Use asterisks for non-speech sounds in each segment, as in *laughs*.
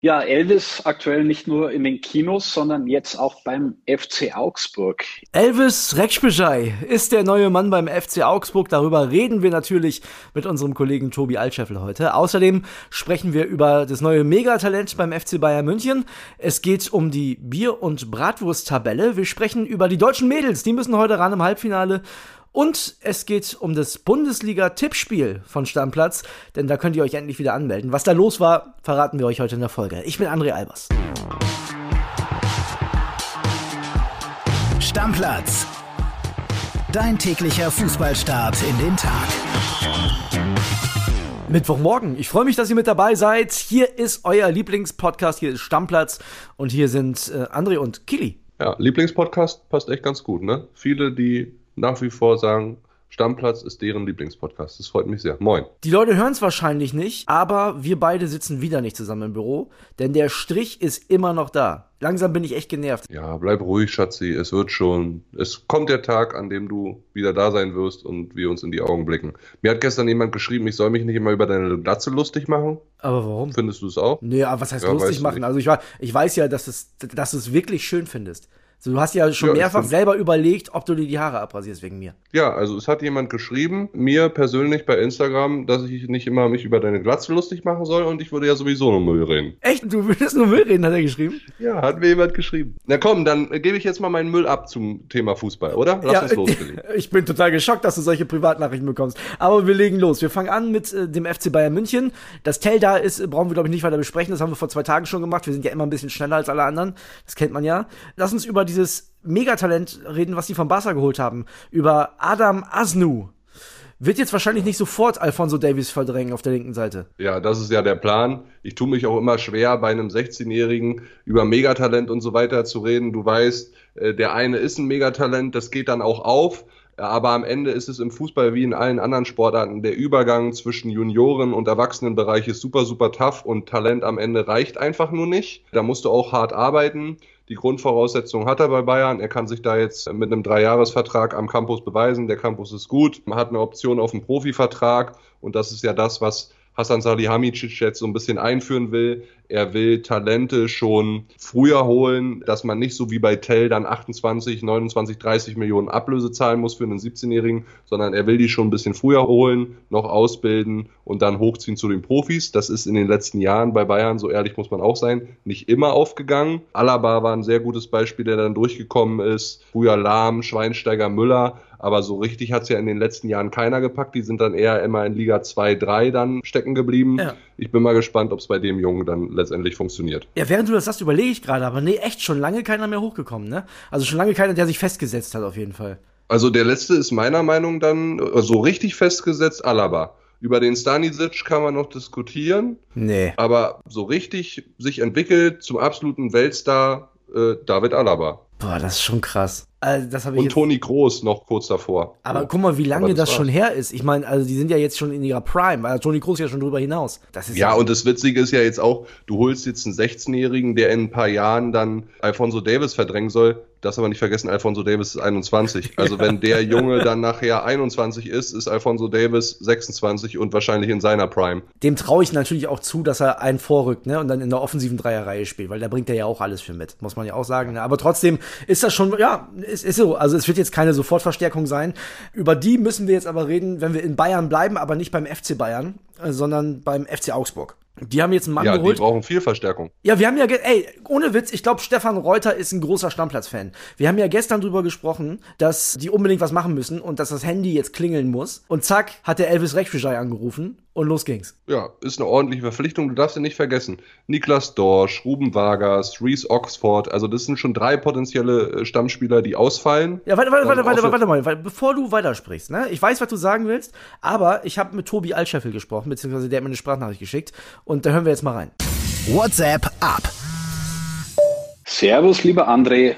Ja, Elvis aktuell nicht nur in den Kinos, sondern jetzt auch beim FC Augsburg. Elvis Rekspejai ist der neue Mann beim FC Augsburg. Darüber reden wir natürlich mit unserem Kollegen Tobi Altscheffel heute. Außerdem sprechen wir über das neue Megatalent beim FC Bayern München. Es geht um die Bier- und Bratwurst-Tabelle. Wir sprechen über die deutschen Mädels. Die müssen heute ran im Halbfinale. Und es geht um das Bundesliga-Tippspiel von Stammplatz, denn da könnt ihr euch endlich wieder anmelden. Was da los war, verraten wir euch heute in der Folge. Ich bin André Albers. Stammplatz. Dein täglicher Fußballstart in den Tag. Mittwochmorgen. Ich freue mich, dass ihr mit dabei seid. Hier ist euer Lieblingspodcast, hier ist Stammplatz und hier sind äh, André und Kili. Ja, Lieblingspodcast passt echt ganz gut, ne? Viele, die nach wie vor sagen, Stammplatz ist deren Lieblingspodcast. Das freut mich sehr. Moin. Die Leute hören es wahrscheinlich nicht, aber wir beide sitzen wieder nicht zusammen im Büro, denn der Strich ist immer noch da. Langsam bin ich echt genervt. Ja, bleib ruhig, Schatzi. Es wird schon. Es kommt der Tag, an dem du wieder da sein wirst und wir uns in die Augen blicken. Mir hat gestern jemand geschrieben, ich soll mich nicht immer über deine Glatze lustig machen. Aber warum? Findest du es auch? Nee, aber was heißt ja, lustig machen? Also ich, ich weiß ja, dass, es, dass du es wirklich schön findest. So, du hast ja schon ja, mehrfach selber überlegt, ob du dir die Haare abrasierst wegen mir. Ja, also es hat jemand geschrieben, mir persönlich bei Instagram, dass ich nicht immer mich über deine Glatze lustig machen soll und ich würde ja sowieso nur Müll reden. Echt? Du würdest nur Müll reden, hat er geschrieben? Ja, hat mir jemand geschrieben. Na komm, dann gebe ich jetzt mal meinen Müll ab zum Thema Fußball, oder? Lass ja, uns loslegen. *laughs* Ich bin total geschockt, dass du solche Privatnachrichten bekommst. Aber wir legen los. Wir fangen an mit äh, dem FC Bayern München. Das Tell da ist, brauchen wir glaube ich nicht weiter besprechen. Das haben wir vor zwei Tagen schon gemacht. Wir sind ja immer ein bisschen schneller als alle anderen. Das kennt man ja. Lass uns über dieses Megatalent reden, was die von Barca geholt haben. Über Adam Asnu. Wird jetzt wahrscheinlich nicht sofort Alfonso Davies verdrängen auf der linken Seite. Ja, das ist ja der Plan. Ich tue mich auch immer schwer, bei einem 16-Jährigen über Megatalent und so weiter zu reden. Du weißt, äh, der eine ist ein Megatalent, das geht dann auch auf. Aber am Ende ist es im Fußball wie in allen anderen Sportarten, der Übergang zwischen Junioren- und Erwachsenenbereich ist super, super tough und Talent am Ende reicht einfach nur nicht. Da musst du auch hart arbeiten. Die Grundvoraussetzungen hat er bei Bayern. Er kann sich da jetzt mit einem Dreijahresvertrag am Campus beweisen. Der Campus ist gut. Man hat eine Option auf einen Profivertrag. Und das ist ja das, was Hasan Salihamidzic jetzt so ein bisschen einführen will. Er will Talente schon früher holen, dass man nicht so wie bei Tell dann 28, 29, 30 Millionen Ablöse zahlen muss für einen 17-Jährigen, sondern er will die schon ein bisschen früher holen, noch ausbilden und dann hochziehen zu den Profis. Das ist in den letzten Jahren bei Bayern, so ehrlich muss man auch sein, nicht immer aufgegangen. Alaba war ein sehr gutes Beispiel, der dann durchgekommen ist. Früher Lahm, Schweinsteiger, Müller aber so richtig hat es ja in den letzten Jahren keiner gepackt. Die sind dann eher immer in Liga 2, 3 dann stecken geblieben. Ja. Ich bin mal gespannt, ob es bei dem Jungen dann letztendlich funktioniert. Ja, während du das sagst, überlege ich gerade, aber nee, echt schon lange keiner mehr hochgekommen, ne? Also schon lange keiner, der sich festgesetzt hat, auf jeden Fall. Also der letzte ist meiner Meinung dann äh, so richtig festgesetzt, Alaba. Über den Stanisic kann man noch diskutieren. Nee. Aber so richtig sich entwickelt zum absoluten Weltstar äh, David Alaba. Boah, das ist schon krass. Also, das ich Und Toni Groß noch kurz davor. Aber ja. guck mal, wie lange das, das schon her ist. Ich meine, also die sind ja jetzt schon in ihrer Prime, weil Toni Groß ja schon drüber hinaus. ja, ja, und das Witzige ist ja jetzt auch, du holst jetzt einen 16-Jährigen, der in ein paar Jahren dann Alfonso Davis verdrängen soll. Das aber nicht vergessen, Alfonso Davis ist 21. *laughs* Also wenn der Junge dann nachher 21 ist, ist Alfonso Davis 26 und wahrscheinlich in seiner Prime. Dem traue ich natürlich auch zu, dass er einen vorrückt, ne, und dann in der offensiven Dreierreihe spielt, weil da bringt er ja auch alles für mit, muss man ja auch sagen. Ne? Aber trotzdem ist das schon, ja, ist, ist so. Also es wird jetzt keine Sofortverstärkung sein. Über die müssen wir jetzt aber reden, wenn wir in Bayern bleiben, aber nicht beim FC Bayern, äh, sondern beim FC Augsburg. Die haben jetzt einen Mann ja, geholt. Die brauchen viel Verstärkung. Ja, wir haben ja, ey, ohne Witz, ich glaube, Stefan Reuter ist ein großer Stammplatz-Fan. Wir haben ja gestern drüber gesprochen, dass die unbedingt was machen müssen und dass das Handy jetzt klingeln muss. Und zack, hat der Elvis Rechtsbescheid angerufen und los ging's. Ja, ist eine ordentliche Verpflichtung. Du darfst ja nicht vergessen. Niklas Dorsch, Ruben Vargas, Reese Oxford. Also das sind schon drei potenzielle äh, Stammspieler, die ausfallen. Ja, warte, warte, warte, warte, warte, warte mal. Bevor du weitersprichst, ne? Ich weiß, was du sagen willst, aber ich habe mit Tobi Altscheffel gesprochen, beziehungsweise der hat mir eine Sprachnachricht geschickt. Und da hören wir jetzt mal rein. WhatsApp ab. Servus, lieber André.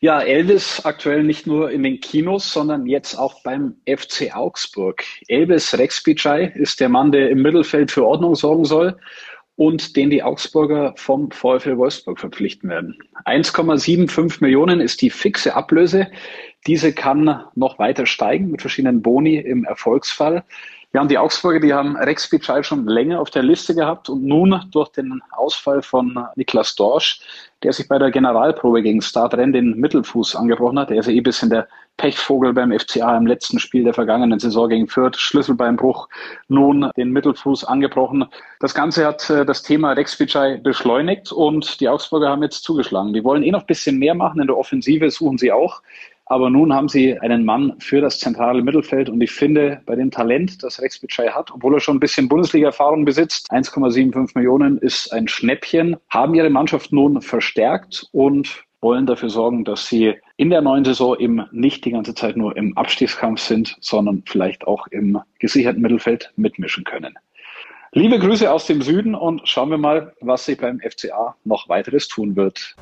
Ja, Elvis aktuell nicht nur in den Kinos, sondern jetzt auch beim FC Augsburg. Elvis Rexbicay ist der Mann, der im Mittelfeld für Ordnung sorgen soll und den die Augsburger vom VfL Wolfsburg verpflichten werden. 1,75 Millionen ist die fixe Ablöse. Diese kann noch weiter steigen mit verschiedenen Boni im Erfolgsfall. Ja, und die Augsburger, die haben Rex Bitschei schon länger auf der Liste gehabt und nun durch den Ausfall von Niklas Dorsch, der sich bei der Generalprobe gegen Startrennen den Mittelfuß angebrochen hat, der ist ja eh ein bisschen der Pechvogel beim FCA im letzten Spiel der vergangenen Saison gegen Fürth, Schlüsselbeinbruch, nun den Mittelfuß angebrochen. Das Ganze hat äh, das Thema Rex Bitschei beschleunigt und die Augsburger haben jetzt zugeschlagen. Die wollen eh noch ein bisschen mehr machen, in der Offensive suchen sie auch. Aber nun haben sie einen Mann für das zentrale Mittelfeld und ich finde, bei dem Talent, das Rex Bitschei hat, obwohl er schon ein bisschen Bundesliga-Erfahrung besitzt, 1,75 Millionen ist ein Schnäppchen, haben ihre Mannschaft nun verstärkt und wollen dafür sorgen, dass sie in der neuen Saison eben nicht die ganze Zeit nur im Abstiegskampf sind, sondern vielleicht auch im gesicherten Mittelfeld mitmischen können. Liebe Grüße aus dem Süden und schauen wir mal, was sich beim FCA noch weiteres tun wird.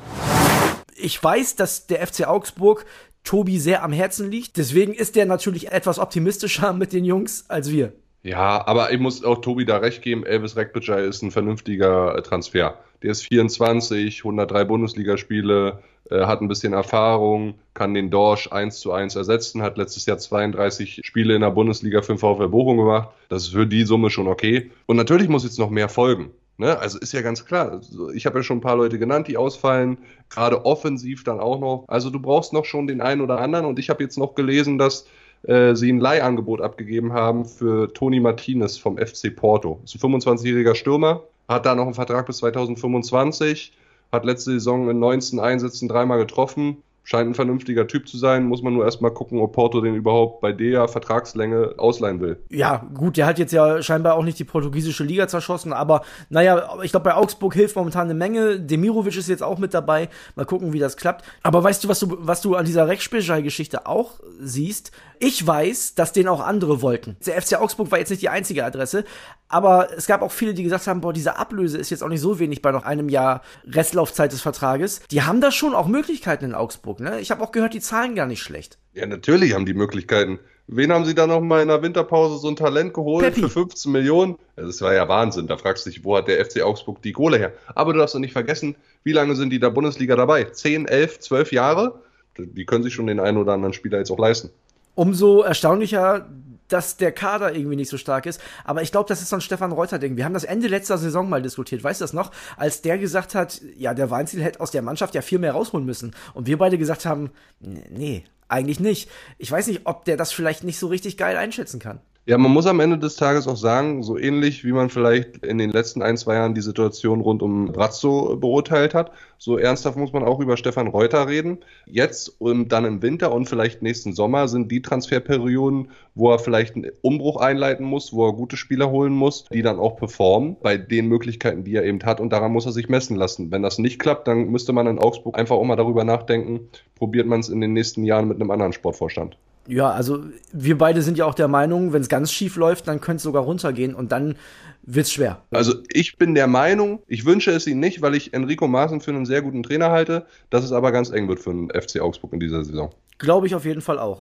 Ich weiß, dass der FC Augsburg Tobi sehr am Herzen liegt. Deswegen ist der natürlich etwas optimistischer *laughs* mit den Jungs als wir. Ja, aber ich muss auch Tobi da recht geben, Elvis Rekbicay ist ein vernünftiger äh, Transfer. Der ist 24, 103 Bundesligaspiele, äh, hat ein bisschen Erfahrung, kann den Dorsch 1 zu 1 ersetzen, hat letztes Jahr 32 Spiele in der Bundesliga für den VfL Bochum gemacht. Das ist für die Summe schon okay. Und natürlich muss jetzt noch mehr folgen. Ne? Also ist ja ganz klar. Ich habe ja schon ein paar Leute genannt, die ausfallen, gerade offensiv dann auch noch. Also du brauchst noch schon den einen oder anderen. Und ich habe jetzt noch gelesen, dass äh, sie ein Leihangebot abgegeben haben für Toni Martinez vom FC Porto. Ist ein 25-jähriger Stürmer, hat da noch einen Vertrag bis 2025, hat letzte Saison in 19 Einsätzen dreimal getroffen scheint ein vernünftiger Typ zu sein. Muss man nur erstmal gucken, ob Porto den überhaupt bei der Vertragslänge ausleihen will. Ja, gut, der hat jetzt ja scheinbar auch nicht die portugiesische Liga zerschossen, aber naja, ich glaube, bei Augsburg hilft momentan eine Menge. Demirovic ist jetzt auch mit dabei. Mal gucken, wie das klappt. Aber weißt du, was du, was du an dieser Rechtsspielschei-Geschichte auch siehst? Ich weiß, dass den auch andere wollten. Der FC Augsburg war jetzt nicht die einzige Adresse, aber es gab auch viele, die gesagt haben, boah, diese Ablöse ist jetzt auch nicht so wenig bei noch einem Jahr Restlaufzeit des Vertrages. Die haben da schon auch Möglichkeiten in Augsburg, ne? Ich habe auch gehört, die zahlen gar nicht schlecht. Ja, natürlich haben die Möglichkeiten. Wen haben sie da noch mal in der Winterpause so ein Talent geholt Peppi. für 15 Millionen? Das war ja Wahnsinn. Da fragst du dich, wo hat der FC Augsburg die Kohle her? Aber du darfst doch nicht vergessen, wie lange sind die da Bundesliga dabei? 10, 11, 12 Jahre? Die können sich schon den einen oder anderen Spieler jetzt auch leisten umso erstaunlicher, dass der Kader irgendwie nicht so stark ist. Aber ich glaube, das ist so ein Stefan Reuter-Ding. Wir haben das Ende letzter Saison mal diskutiert. Weißt du das noch? Als der gesagt hat, ja, der Weinziel hätte aus der Mannschaft ja viel mehr rausholen müssen. Und wir beide gesagt haben, nee, eigentlich nicht. Ich weiß nicht, ob der das vielleicht nicht so richtig geil einschätzen kann. Ja, man muss am Ende des Tages auch sagen, so ähnlich wie man vielleicht in den letzten ein, zwei Jahren die Situation rund um Brazzo beurteilt hat, so ernsthaft muss man auch über Stefan Reuter reden. Jetzt und dann im Winter und vielleicht nächsten Sommer sind die Transferperioden, wo er vielleicht einen Umbruch einleiten muss, wo er gute Spieler holen muss, die dann auch performen bei den Möglichkeiten, die er eben hat und daran muss er sich messen lassen. Wenn das nicht klappt, dann müsste man in Augsburg einfach auch mal darüber nachdenken, probiert man es in den nächsten Jahren mit einem anderen Sportvorstand. Ja, also wir beide sind ja auch der Meinung, wenn es ganz schief läuft, dann könnte es sogar runtergehen und dann wird es schwer. Also ich bin der Meinung, ich wünsche es ihm nicht, weil ich Enrico Maaßen für einen sehr guten Trainer halte, dass es aber ganz eng wird für den FC Augsburg in dieser Saison. Glaube ich auf jeden Fall auch.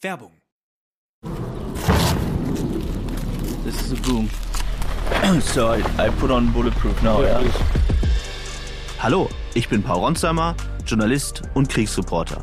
Werbung. This is a boom. *clears throat* so I, I put on bulletproof now, yeah. Hallo, ich bin Paul Ronsheimer, Journalist und Kriegsreporter.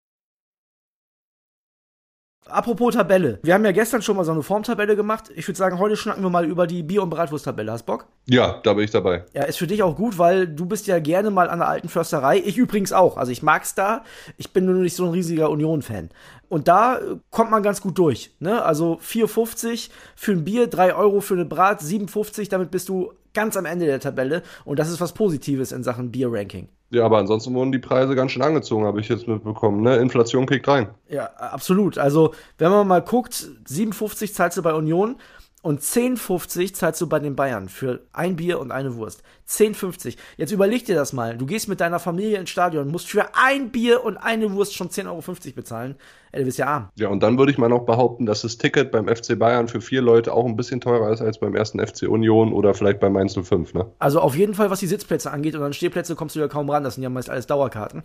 Apropos Tabelle. Wir haben ja gestern schon mal so eine Formtabelle gemacht. Ich würde sagen, heute schnacken wir mal über die Bier- und Bratwurst-Tabelle. Hast Bock? Ja, da bin ich dabei. Ja, ist für dich auch gut, weil du bist ja gerne mal an der alten Försterei. Ich übrigens auch. Also ich mag's da. Ich bin nur nicht so ein riesiger Union-Fan. Und da kommt man ganz gut durch. Ne? Also 4,50 für ein Bier, 3 Euro für eine Brat, 7,50. Damit bist du ganz am Ende der Tabelle. Und das ist was Positives in Sachen Bier-Ranking. Ja, aber ansonsten wurden die Preise ganz schön angezogen, habe ich jetzt mitbekommen. Ne? Inflation kickt rein. Ja, absolut. Also, wenn man mal guckt, 57 zahlst du bei Union, Und 10,50 zahlst du bei den Bayern für ein Bier und eine Wurst. 10,50. Jetzt überleg dir das mal. Du gehst mit deiner Familie ins Stadion, musst für ein Bier und eine Wurst schon 10,50 Euro bezahlen. Ey, du bist ja arm. Ja, und dann würde ich mal noch behaupten, dass das Ticket beim FC Bayern für vier Leute auch ein bisschen teurer ist als beim ersten FC Union oder vielleicht beim Mainz 05, ne? Also auf jeden Fall, was die Sitzplätze angeht und an Stehplätze kommst du ja kaum ran. Das sind ja meist alles Dauerkarten.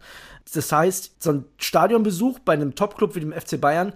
Das heißt, so ein Stadionbesuch bei einem Topclub wie dem FC Bayern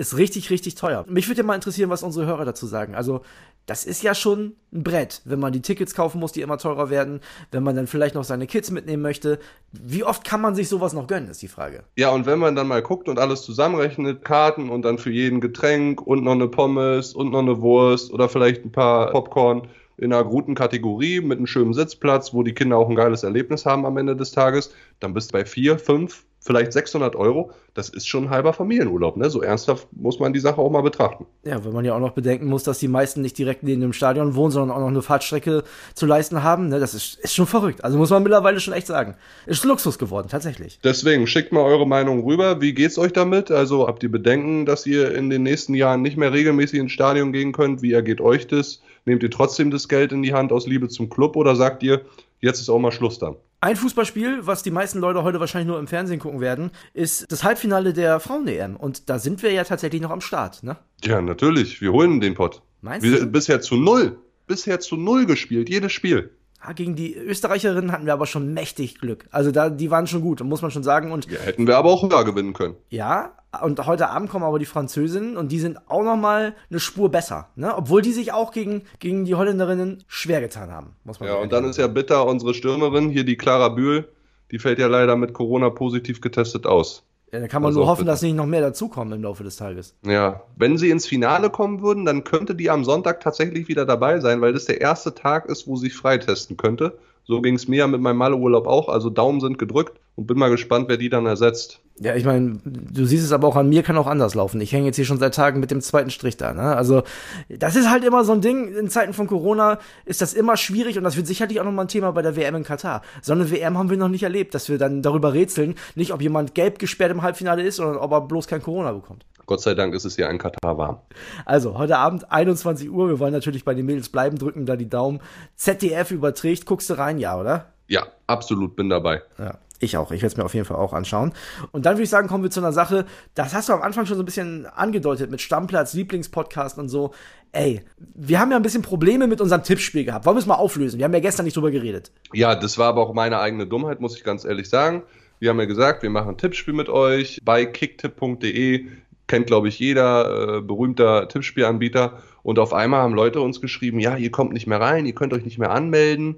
ist richtig, richtig teuer. Mich würde ja mal interessieren, was unsere Hörer dazu sagen. Also, das ist ja schon ein Brett, wenn man die Tickets kaufen muss, die immer teurer werden, wenn man dann vielleicht noch seine Kids mitnehmen möchte. Wie oft kann man sich sowas noch gönnen, ist die Frage. Ja, und wenn man dann mal guckt und alles zusammenrechnet, Karten und dann für jeden Getränk und noch eine Pommes und noch eine Wurst oder vielleicht ein paar Popcorn in einer guten Kategorie mit einem schönen Sitzplatz, wo die Kinder auch ein geiles Erlebnis haben am Ende des Tages, dann bist du bei vier, fünf, vielleicht 600 Euro, das ist schon ein halber Familienurlaub. Ne? So ernsthaft muss man die Sache auch mal betrachten. Ja, wenn man ja auch noch bedenken muss, dass die meisten nicht direkt neben dem Stadion wohnen, sondern auch noch eine Fahrtstrecke zu leisten haben. Ne? Das ist, ist schon verrückt. Also muss man mittlerweile schon echt sagen. Ist Luxus geworden, tatsächlich. Deswegen schickt mal eure Meinung rüber. Wie geht's euch damit? Also habt ihr Bedenken, dass ihr in den nächsten Jahren nicht mehr regelmäßig ins Stadion gehen könnt? Wie ergeht euch das? Nehmt ihr trotzdem das Geld in die Hand aus Liebe zum Club oder sagt ihr, jetzt ist auch mal Schluss dann? Ein Fußballspiel, was die meisten Leute heute wahrscheinlich nur im Fernsehen gucken werden, ist das Halbfinale der Frauen-EM. Und da sind wir ja tatsächlich noch am Start, ne? Ja, natürlich. Wir holen den Pott. Meinst wir, du? Bisher zu null. Bisher zu null gespielt, jedes Spiel. Ja, gegen die Österreicherinnen hatten wir aber schon mächtig Glück. Also da, die waren schon gut, muss man schon sagen. Und ja, hätten wir aber auch höher gewinnen können. Ja, und heute Abend kommen aber die Französinnen und die sind auch noch mal eine Spur besser, ne? Obwohl die sich auch gegen, gegen die Holländerinnen schwer getan haben, muss man Ja, und dann ist ja bitter unsere Stürmerin hier die Clara Bühl, die fällt ja leider mit Corona positiv getestet aus. Ja, da kann man also nur hoffen, dass nicht noch mehr dazukommen im Laufe des Tages. Ja, wenn sie ins Finale kommen würden, dann könnte die am Sonntag tatsächlich wieder dabei sein, weil das der erste Tag ist, wo sie freitesten könnte. So ging es mir mit meinem Malle-Urlaub auch. Also Daumen sind gedrückt und bin mal gespannt, wer die dann ersetzt. Ja, ich meine, du siehst es aber auch an mir, kann auch anders laufen. Ich hänge jetzt hier schon seit Tagen mit dem zweiten Strich da. Ne? Also das ist halt immer so ein Ding. In Zeiten von Corona ist das immer schwierig und das wird sicherlich auch nochmal ein Thema bei der WM in Katar. So eine WM haben wir noch nicht erlebt, dass wir dann darüber rätseln, nicht ob jemand gelb gesperrt im Halbfinale ist, sondern ob er bloß kein Corona bekommt. Gott sei Dank ist es ja in Katar warm. Also, heute Abend 21 Uhr. Wir wollen natürlich bei den Mädels bleiben, drücken da die Daumen. ZDF überträgt. Guckst du rein, ja, oder? Ja, absolut, bin dabei. Ja. Ich auch. Ich werde es mir auf jeden Fall auch anschauen. Und dann würde ich sagen, kommen wir zu einer Sache, das hast du am Anfang schon so ein bisschen angedeutet mit Stammplatz, Lieblingspodcast und so. Ey, wir haben ja ein bisschen Probleme mit unserem Tippspiel gehabt. Wollen wir es mal auflösen? Wir haben ja gestern nicht drüber geredet. Ja, das war aber auch meine eigene Dummheit, muss ich ganz ehrlich sagen. Wir haben ja gesagt, wir machen ein Tippspiel mit euch bei kicktipp.de kennt, glaube ich, jeder äh, berühmter Tippspielanbieter. Und auf einmal haben Leute uns geschrieben, ja, ihr kommt nicht mehr rein, ihr könnt euch nicht mehr anmelden.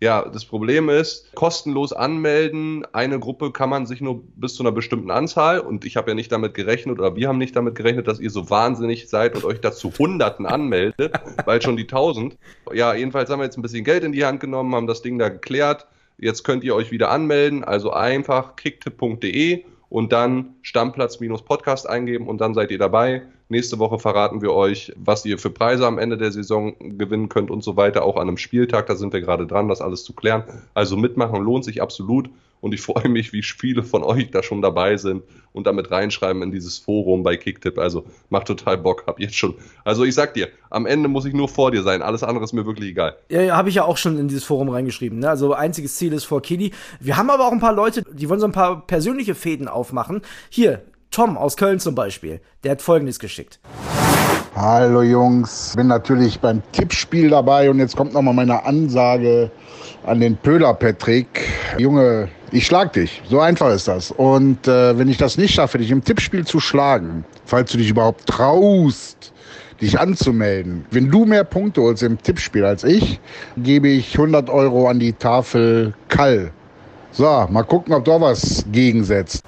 Ja, das Problem ist, kostenlos anmelden. Eine Gruppe kann man sich nur bis zu einer bestimmten Anzahl. Und ich habe ja nicht damit gerechnet, oder wir haben nicht damit gerechnet, dass ihr so wahnsinnig seid und euch dazu Hunderten anmeldet, *laughs* weil schon die tausend. Ja, jedenfalls haben wir jetzt ein bisschen Geld in die Hand genommen, haben das Ding da geklärt. Jetzt könnt ihr euch wieder anmelden. Also einfach kicktipp.de und dann Stammplatz-Podcast eingeben und dann seid ihr dabei. Nächste Woche verraten wir euch, was ihr für Preise am Ende der Saison gewinnen könnt und so weiter. Auch an einem Spieltag, da sind wir gerade dran, das alles zu klären. Also mitmachen lohnt sich absolut und ich freue mich, wie viele von euch da schon dabei sind und damit reinschreiben in dieses Forum bei Kicktip. Also macht total Bock, hab jetzt schon. Also ich sag dir, am Ende muss ich nur vor dir sein. Alles andere ist mir wirklich egal. Ja, habe ich ja auch schon in dieses Forum reingeschrieben. Ne? Also einziges Ziel ist vor Kiddy. Wir haben aber auch ein paar Leute, die wollen so ein paar persönliche Fäden aufmachen. Hier, Tom aus Köln zum Beispiel, der hat folgendes geschickt. Hallo Jungs, bin natürlich beim Tippspiel dabei und jetzt kommt nochmal meine Ansage an den Pöhler Patrick. Junge, ich schlag dich. So einfach ist das. Und äh, wenn ich das nicht schaffe, dich im Tippspiel zu schlagen, falls du dich überhaupt traust, dich anzumelden, wenn du mehr Punkte holst im Tippspiel als ich, gebe ich 100 Euro an die Tafel Kall. So, mal gucken, ob da was gegensetzt.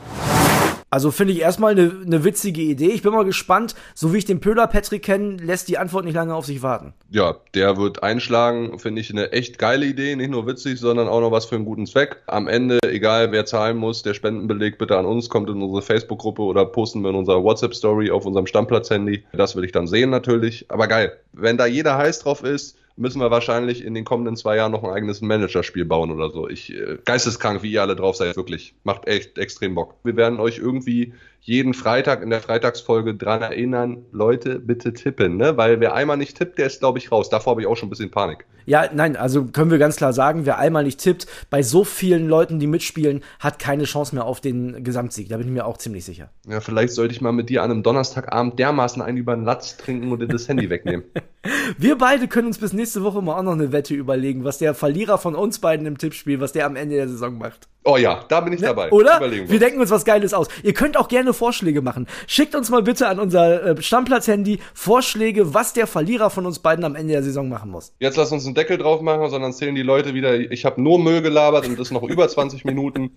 Also finde ich erstmal eine ne witzige Idee. Ich bin mal gespannt. So wie ich den Pöhler Patrick kenne, lässt die Antwort nicht lange auf sich warten. Ja, der wird einschlagen. Finde ich eine echt geile Idee. Nicht nur witzig, sondern auch noch was für einen guten Zweck. Am Ende, egal wer zahlen muss, der Spendenbeleg bitte an uns, kommt in unsere Facebook-Gruppe oder posten wir in unserer WhatsApp-Story auf unserem Stammplatz-Handy. Das will ich dann sehen natürlich. Aber geil. Wenn da jeder heiß drauf ist, müssen wir wahrscheinlich in den kommenden zwei Jahren noch ein eigenes Managerspiel bauen oder so. Ich äh, geisteskrank, wie ihr alle drauf seid, wirklich. Macht echt extrem Bock. Wir werden euch irgendwie jeden Freitag in der Freitagsfolge dran erinnern, Leute, bitte tippen, ne? Weil wer einmal nicht tippt, der ist, glaube ich, raus. Davor habe ich auch schon ein bisschen Panik. Ja, nein, also können wir ganz klar sagen, wer einmal nicht tippt, bei so vielen Leuten, die mitspielen, hat keine Chance mehr auf den Gesamtsieg. Da bin ich mir auch ziemlich sicher. Ja, vielleicht sollte ich mal mit dir an einem Donnerstagabend dermaßen einen über den Latz trinken und dir das Handy wegnehmen. *laughs* Wir beide können uns bis nächste Woche mal auch noch eine Wette überlegen, was der Verlierer von uns beiden im Tippspiel, was der am Ende der Saison macht. Oh ja, da bin ich Ne? dabei. Oder? Überlegen Wir denken uns was Geiles aus. Ihr könnt auch gerne Vorschläge machen. Schickt uns mal bitte an unser äh, Stammplatz-Handy Vorschläge, was der Verlierer von uns beiden am Ende der Saison machen muss. Jetzt lass uns einen Deckel drauf machen, sondern zählen die Leute wieder, ich habe nur Müll gelabert und das noch über *laughs* 20 Minuten.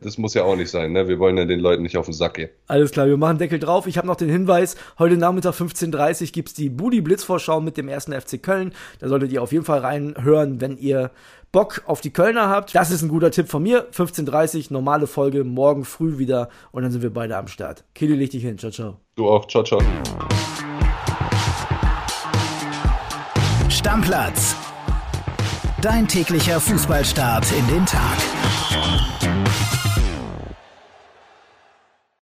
Das muss ja auch nicht sein, ne? Wir wollen ja den Leuten nicht auf den Sack gehen. Alles klar, wir machen Deckel drauf. Ich habe noch den Hinweis, heute Nachmittag 15.30 Uhr gibt's die Budi Blitzvorschau mit dem ersten FC Köln. Da solltet ihr auf jeden Fall reinhören, wenn ihr Bock auf die Kölner habt. Das ist ein guter Tipp von mir. 15.30 Uhr, normale Folge, morgen früh wieder und dann sind wir beide am Start. Kili, leg dich hin. Ciao, ciao. Du auch, ciao, ciao. Stammplatz. Dein täglicher Fußballstart in den Tag.